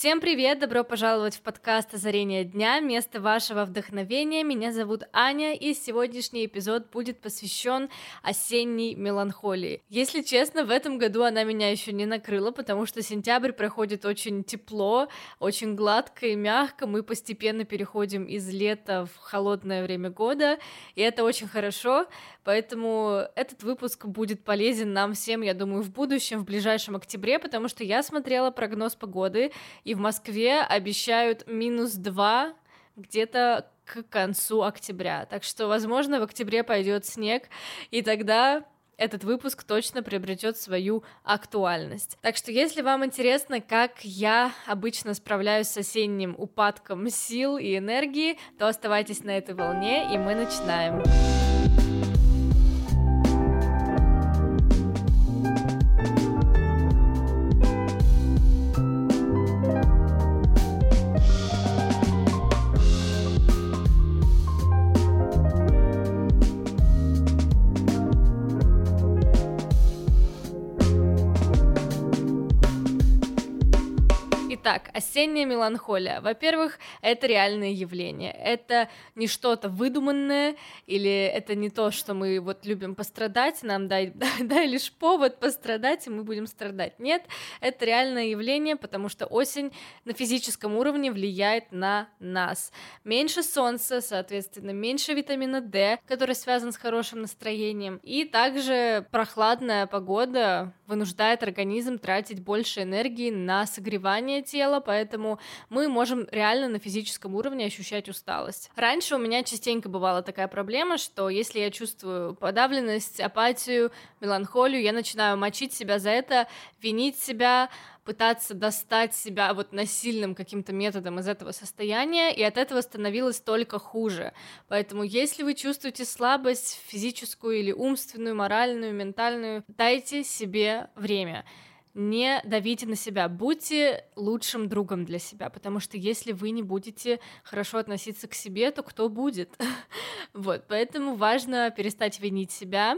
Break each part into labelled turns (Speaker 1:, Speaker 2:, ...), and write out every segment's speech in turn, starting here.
Speaker 1: Всем привет! Добро пожаловать в подкаст «Озарение дня», место вашего вдохновения. Меня зовут Аня, и сегодняшний эпизод будет посвящен осенней меланхолии. Если честно, в этом году она меня еще не накрыла, потому что сентябрь проходит очень тепло, очень гладко и мягко. Мы постепенно переходим из лета в холодное время года, и это очень хорошо, поэтому этот выпуск будет полезен нам всем, я думаю, в будущем, в ближайшем октябре, потому что я смотрела прогноз погоды, в Москве обещают минус 2 где-то к концу октября. Так что, возможно, в октябре пойдет снег, и тогда этот выпуск точно приобретет свою актуальность. Так что, если вам интересно, как я обычно справляюсь с осенним упадком сил и энергии, то оставайтесь на этой волне, и мы начинаем. Итак, осенняя меланхолия. Во-первых, это реальное явление. Это не что-то выдуманное, или это не то, что мы вот любим пострадать, нам дай, дай лишь повод пострадать, и мы будем страдать. Нет, это реальное явление, потому что осень на физическом уровне влияет на нас. Меньше солнца, соответственно, меньше витамина D, который связан с хорошим настроением, и также прохладная погода вынуждает организм тратить больше энергии на согревание тела, тела, поэтому мы можем реально на физическом уровне ощущать усталость. Раньше у меня частенько бывала такая проблема, что если я чувствую подавленность, апатию, меланхолию, я начинаю мочить себя за это, винить себя, пытаться достать себя вот насильным каким-то методом из этого состояния, и от этого становилось только хуже. Поэтому если вы чувствуете слабость физическую или умственную, моральную, ментальную, дайте себе время не давите на себя, будьте лучшим другом для себя, потому что если вы не будете хорошо относиться к себе, то кто будет? вот, поэтому важно перестать винить себя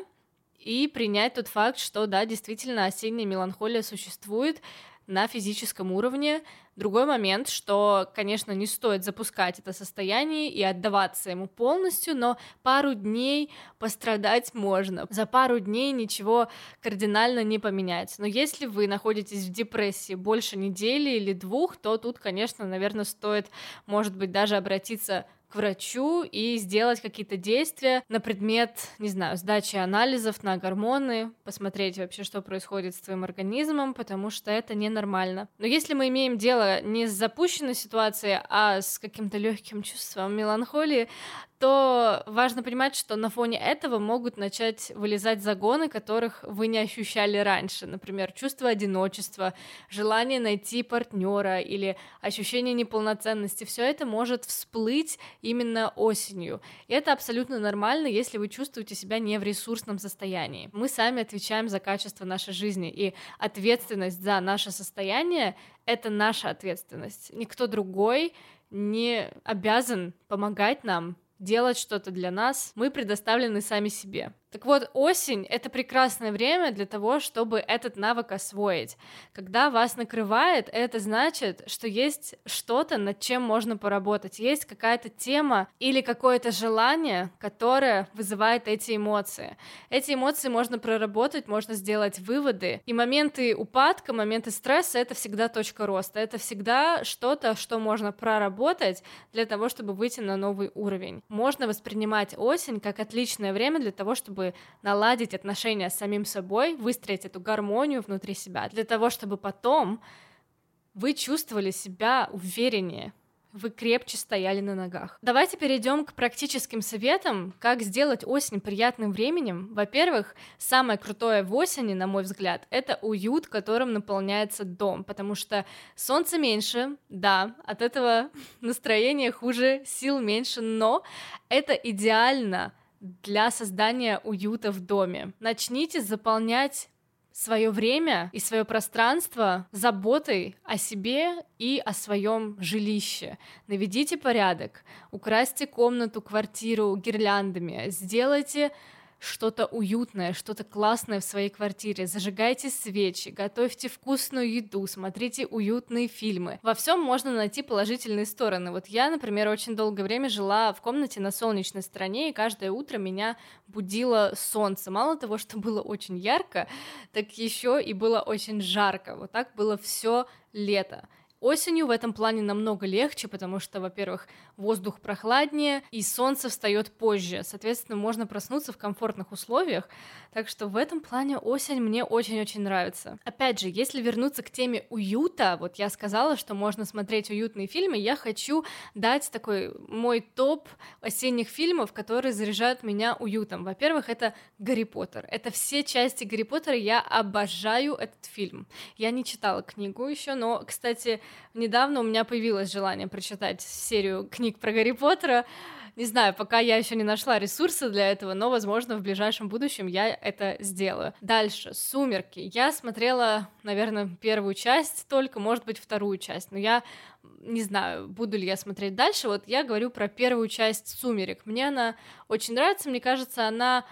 Speaker 1: и принять тот факт, что да, действительно осенняя меланхолия существует, на физическом уровне. Другой момент, что, конечно, не стоит запускать это состояние и отдаваться ему полностью, но пару дней пострадать можно. За пару дней ничего кардинально не поменяется. Но если вы находитесь в депрессии больше недели или двух, то тут, конечно, наверное, стоит, может быть, даже обратиться к врачу и сделать какие-то действия на предмет, не знаю, сдачи анализов на гормоны, посмотреть вообще, что происходит с твоим организмом, потому что это ненормально. Но если мы имеем дело не с запущенной ситуацией, а с каким-то легким чувством меланхолии, то важно понимать, что на фоне этого могут начать вылезать загоны, которых вы не ощущали раньше. Например, чувство одиночества, желание найти партнера или ощущение неполноценности. Все это может всплыть именно осенью. И это абсолютно нормально, если вы чувствуете себя не в ресурсном состоянии. Мы сами отвечаем за качество нашей жизни, и ответственность за наше состояние — это наша ответственность. Никто другой не обязан помогать нам делать что-то для нас, мы предоставлены сами себе. Так вот, осень — это прекрасное время для того, чтобы этот навык освоить. Когда вас накрывает, это значит, что есть что-то, над чем можно поработать, есть какая-то тема или какое-то желание, которое вызывает эти эмоции. Эти эмоции можно проработать, можно сделать выводы. И моменты упадка, моменты стресса — это всегда точка роста, это всегда что-то, что можно проработать для того, чтобы выйти на новый уровень. Можно воспринимать осень как отличное время для того, чтобы чтобы наладить отношения с самим собой, выстроить эту гармонию внутри себя, для того, чтобы потом вы чувствовали себя увереннее, вы крепче стояли на ногах. Давайте перейдем к практическим советам, как сделать осень приятным временем. Во-первых, самое крутое в осени, на мой взгляд, это уют, которым наполняется дом, потому что солнца меньше, да, от этого настроение хуже, сил меньше, но это идеально для создания уюта в доме. Начните заполнять свое время и свое пространство заботой о себе и о своем жилище. Наведите порядок, украсьте комнату, квартиру гирляндами, сделайте что-то уютное, что-то классное в своей квартире. Зажигайте свечи, готовьте вкусную еду, смотрите уютные фильмы. Во всем можно найти положительные стороны. Вот я, например, очень долгое время жила в комнате на солнечной стороне, и каждое утро меня будило солнце. Мало того, что было очень ярко, так еще и было очень жарко. Вот так было все лето. Осенью в этом плане намного легче, потому что, во-первых, воздух прохладнее, и солнце встает позже. Соответственно, можно проснуться в комфортных условиях. Так что в этом плане осень мне очень-очень нравится. Опять же, если вернуться к теме уюта, вот я сказала, что можно смотреть уютные фильмы, я хочу дать такой мой топ осенних фильмов, которые заряжают меня уютом. Во-первых, это Гарри Поттер. Это все части Гарри Поттера, я обожаю этот фильм. Я не читала книгу еще, но, кстати, недавно у меня появилось желание прочитать серию книг про Гарри Поттера. Не знаю, пока я еще не нашла ресурсы для этого, но, возможно, в ближайшем будущем я это сделаю. Дальше, «Сумерки». Я смотрела, наверное, первую часть только, может быть, вторую часть, но я не знаю, буду ли я смотреть дальше. Вот я говорю про первую часть «Сумерек». Мне она очень нравится, мне кажется, она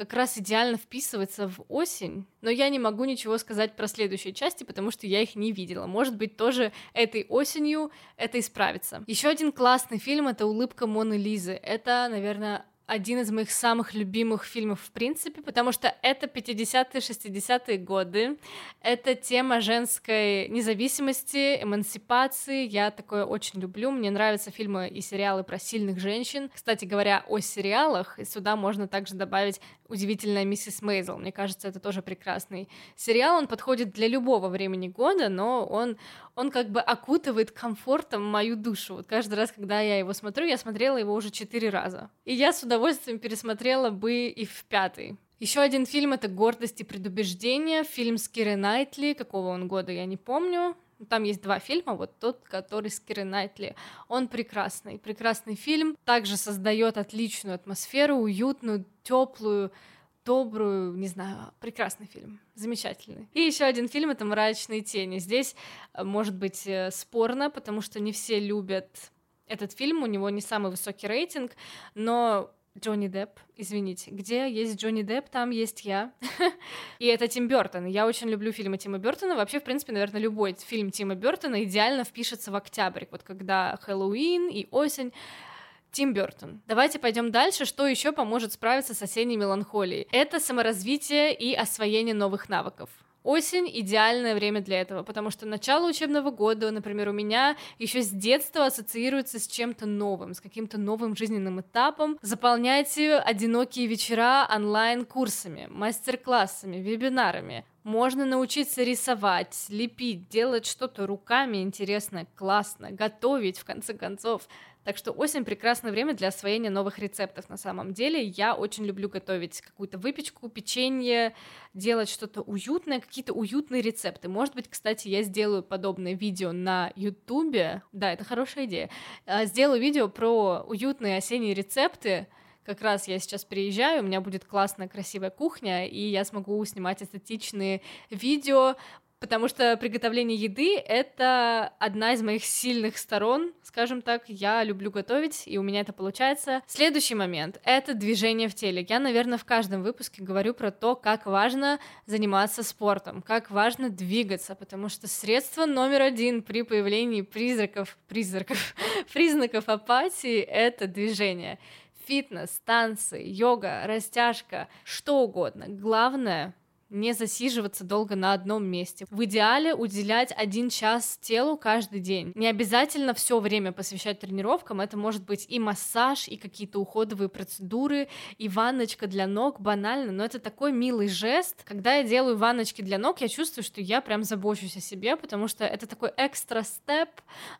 Speaker 1: как раз идеально вписывается в осень, но я не могу ничего сказать про следующие части, потому что я их не видела. Может быть, тоже этой осенью это исправится. Еще один классный фильм — это «Улыбка Моны Лизы». Это, наверное, один из моих самых любимых фильмов в принципе, потому что это 50-е, 60-е годы, это тема женской независимости, эмансипации, я такое очень люблю, мне нравятся фильмы и сериалы про сильных женщин. Кстати говоря, о сериалах, сюда можно также добавить «Удивительная миссис Мейзел», мне кажется, это тоже прекрасный сериал, он подходит для любого времени года, но он, он как бы окутывает комфортом мою душу. Вот каждый раз, когда я его смотрю, я смотрела его уже четыре раза. И я с удовольствием пересмотрела бы и в пятый. Еще один фильм — это «Гордость и предубеждение», фильм с Кирой Найтли, какого он года, я не помню, там есть два фильма, вот тот, который с Кирой Найтли. Он прекрасный, прекрасный фильм. Также создает отличную атмосферу, уютную, теплую, добрую, не знаю, прекрасный фильм, замечательный. И еще один фильм это «Мрачные тени». Здесь э, может быть э, спорно, потому что не все любят этот фильм, у него не самый высокий рейтинг, но Джонни Депп, извините, где есть Джонни Депп, там есть я. и это Тим Бертон. Я очень люблю фильмы Тима Бертона. Вообще, в принципе, наверное, любой фильм Тима Бертона идеально впишется в октябрь, вот когда Хэллоуин и осень. Тим Бертон. Давайте пойдем дальше. Что еще поможет справиться с осенней меланхолией? Это саморазвитие и освоение новых навыков. Осень — идеальное время для этого, потому что начало учебного года, например, у меня еще с детства ассоциируется с чем-то новым, с каким-то новым жизненным этапом. Заполняйте одинокие вечера онлайн-курсами, мастер-классами, вебинарами. Можно научиться рисовать, лепить, делать что-то руками интересное, классно, готовить, в конце концов. Так что осень прекрасное время для освоения новых рецептов на самом деле. Я очень люблю готовить какую-то выпечку, печенье, делать что-то уютное, какие-то уютные рецепты. Может быть, кстати, я сделаю подобное видео на Ютубе. Да, это хорошая идея. А, сделаю видео про уютные осенние рецепты, как раз я сейчас приезжаю, у меня будет классная, красивая кухня, и я смогу снимать эстетичные видео потому что приготовление еды — это одна из моих сильных сторон, скажем так. Я люблю готовить, и у меня это получается. Следующий момент — это движение в теле. Я, наверное, в каждом выпуске говорю про то, как важно заниматься спортом, как важно двигаться, потому что средство номер один при появлении призраков, призраков, признаков апатии — это движение фитнес, танцы, йога, растяжка, что угодно. Главное не засиживаться долго на одном месте. В идеале уделять один час телу каждый день. Не обязательно все время посвящать тренировкам, это может быть и массаж, и какие-то уходовые процедуры, и ванночка для ног, банально, но это такой милый жест. Когда я делаю ванночки для ног, я чувствую, что я прям забочусь о себе, потому что это такой экстра степ,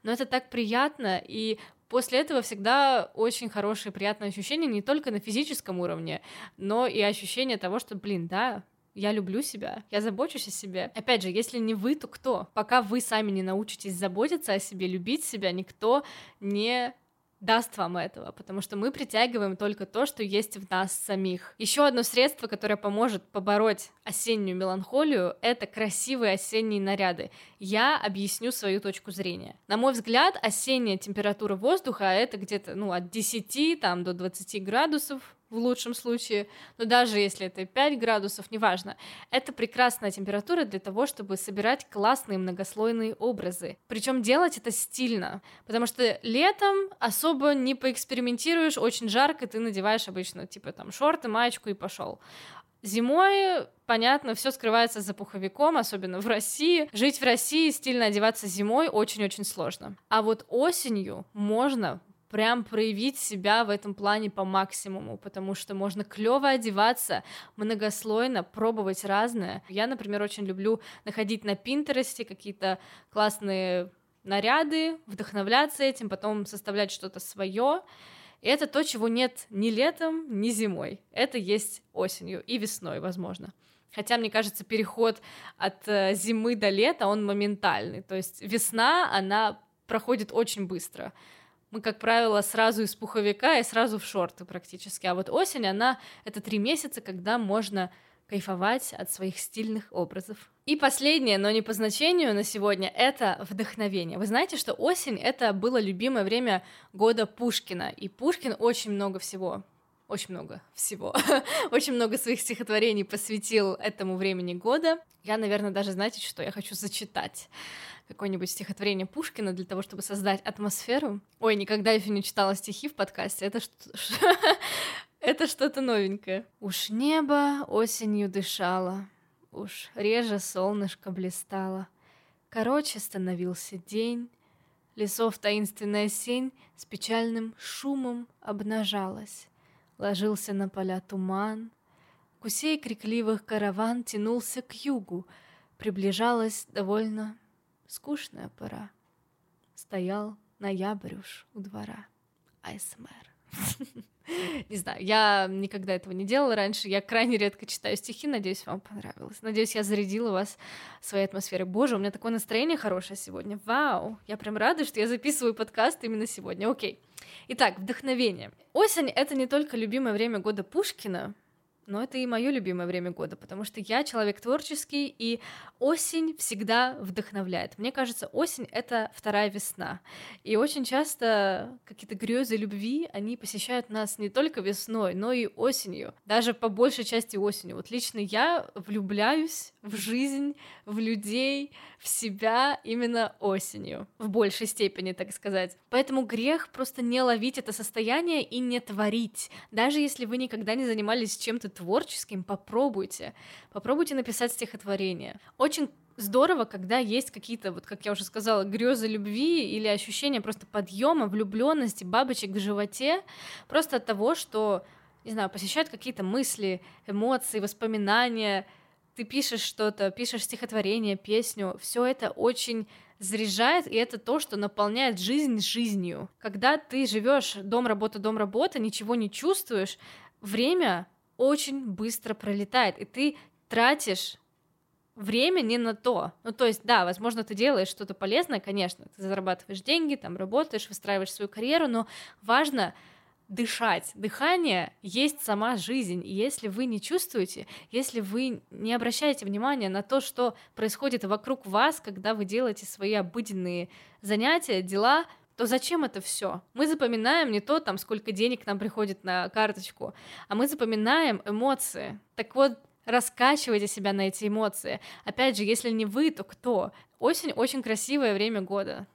Speaker 1: но это так приятно, и после этого всегда очень хорошие, приятные ощущения не только на физическом уровне, но и ощущение того, что, блин, да, я люблю себя, я забочусь о себе. Опять же, если не вы, то кто? Пока вы сами не научитесь заботиться о себе, любить себя, никто не даст вам этого, потому что мы притягиваем только то, что есть в нас самих. Еще одно средство, которое поможет побороть осеннюю меланхолию, это красивые осенние наряды. Я объясню свою точку зрения. На мой взгляд, осенняя температура воздуха это где-то ну, от 10 там, до 20 градусов в лучшем случае, но даже если это 5 градусов, неважно, это прекрасная температура для того, чтобы собирать классные многослойные образы. Причем делать это стильно, потому что летом особо не поэкспериментируешь, очень жарко, ты надеваешь обычно типа там шорты, маечку и пошел. Зимой, понятно, все скрывается за пуховиком, особенно в России. Жить в России, стильно одеваться зимой очень-очень сложно. А вот осенью можно прям проявить себя в этом плане по максимуму, потому что можно клево одеваться, многослойно, пробовать разное. Я, например, очень люблю находить на Пинтересте какие-то классные наряды, вдохновляться этим, потом составлять что-то свое. И это то, чего нет ни летом, ни зимой. Это есть осенью и весной, возможно. Хотя, мне кажется, переход от э, зимы до лета, он моментальный. То есть весна, она проходит очень быстро мы, как правило, сразу из пуховика и сразу в шорты практически. А вот осень, она — это три месяца, когда можно кайфовать от своих стильных образов. И последнее, но не по значению на сегодня, это вдохновение. Вы знаете, что осень — это было любимое время года Пушкина, и Пушкин очень много всего очень много всего, очень много своих стихотворений посвятил этому времени года. Я, наверное, даже, знаете, что я хочу зачитать какое-нибудь стихотворение Пушкина для того, чтобы создать атмосферу. Ой, никогда еще не читала стихи в подкасте, это что... Это что-то новенькое. Уж небо осенью дышало, уж реже солнышко блистало. Короче становился день, лесов таинственная сень с печальным шумом обнажалась. Ложился на поля туман, Гусей крикливых караван тянулся к югу, Приближалась довольно скучная пора. Стоял ноябрь уж у двора. АСМР. Не знаю, я никогда этого не делала раньше. Я крайне редко читаю стихи. Надеюсь, вам понравилось. Надеюсь, я зарядила вас своей атмосферой. Боже, у меня такое настроение хорошее сегодня. Вау! Я прям рада, что я записываю подкаст именно сегодня. Окей. Итак, вдохновение. Осень — это не только любимое время года Пушкина, но это и мое любимое время года, потому что я человек творческий, и осень всегда вдохновляет. Мне кажется, осень — это вторая весна. И очень часто какие-то грезы любви, они посещают нас не только весной, но и осенью. Даже по большей части осенью. Вот лично я влюбляюсь в жизнь, в людей, в себя именно осенью. В большей степени, так сказать. Поэтому грех просто не ловить это состояние и не творить. Даже если вы никогда не занимались чем-то творческим, попробуйте. Попробуйте написать стихотворение. Очень здорово, когда есть какие-то, вот как я уже сказала, грезы любви или ощущение просто подъема, влюбленности, бабочек в животе, просто от того, что, не знаю, посещают какие-то мысли, эмоции, воспоминания, ты пишешь что-то, пишешь стихотворение, песню, все это очень заряжает, и это то, что наполняет жизнь жизнью. Когда ты живешь дом, работа, дом, работа, ничего не чувствуешь, время очень быстро пролетает, и ты тратишь время не на то. Ну, то есть, да, возможно, ты делаешь что-то полезное, конечно, ты зарабатываешь деньги, там работаешь, выстраиваешь свою карьеру, но важно дышать. Дыхание есть сама жизнь. И если вы не чувствуете, если вы не обращаете внимания на то, что происходит вокруг вас, когда вы делаете свои обыденные занятия, дела, то зачем это все? Мы запоминаем не то, там, сколько денег нам приходит на карточку, а мы запоминаем эмоции. Так вот, раскачивайте себя на эти эмоции. Опять же, если не вы, то кто? Осень очень красивое время года.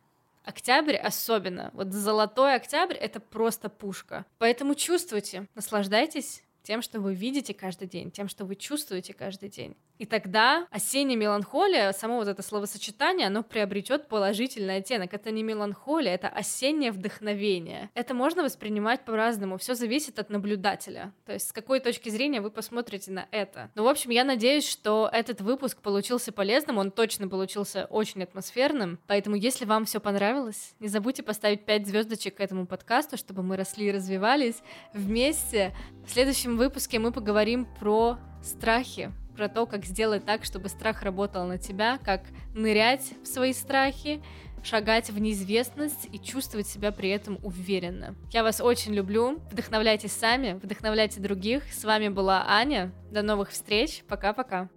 Speaker 1: Октябрь особенно. Вот золотой октябрь — это просто пушка. Поэтому чувствуйте, наслаждайтесь тем, что вы видите каждый день, тем, что вы чувствуете каждый день. И тогда осенняя меланхолия, само вот это словосочетание, оно приобретет положительный оттенок. Это не меланхолия, это осеннее вдохновение. Это можно воспринимать по-разному. Все зависит от наблюдателя. То есть с какой точки зрения вы посмотрите на это. Ну, в общем, я надеюсь, что этот выпуск получился полезным. Он точно получился очень атмосферным. Поэтому, если вам все понравилось, не забудьте поставить 5 звездочек этому подкасту, чтобы мы росли и развивались вместе. В следующем выпуске мы поговорим про страхи, про то, как сделать так, чтобы страх работал на тебя, как нырять в свои страхи, шагать в неизвестность и чувствовать себя при этом уверенно. Я вас очень люблю. Вдохновляйтесь сами, вдохновляйте других. С вами была Аня. До новых встреч. Пока-пока.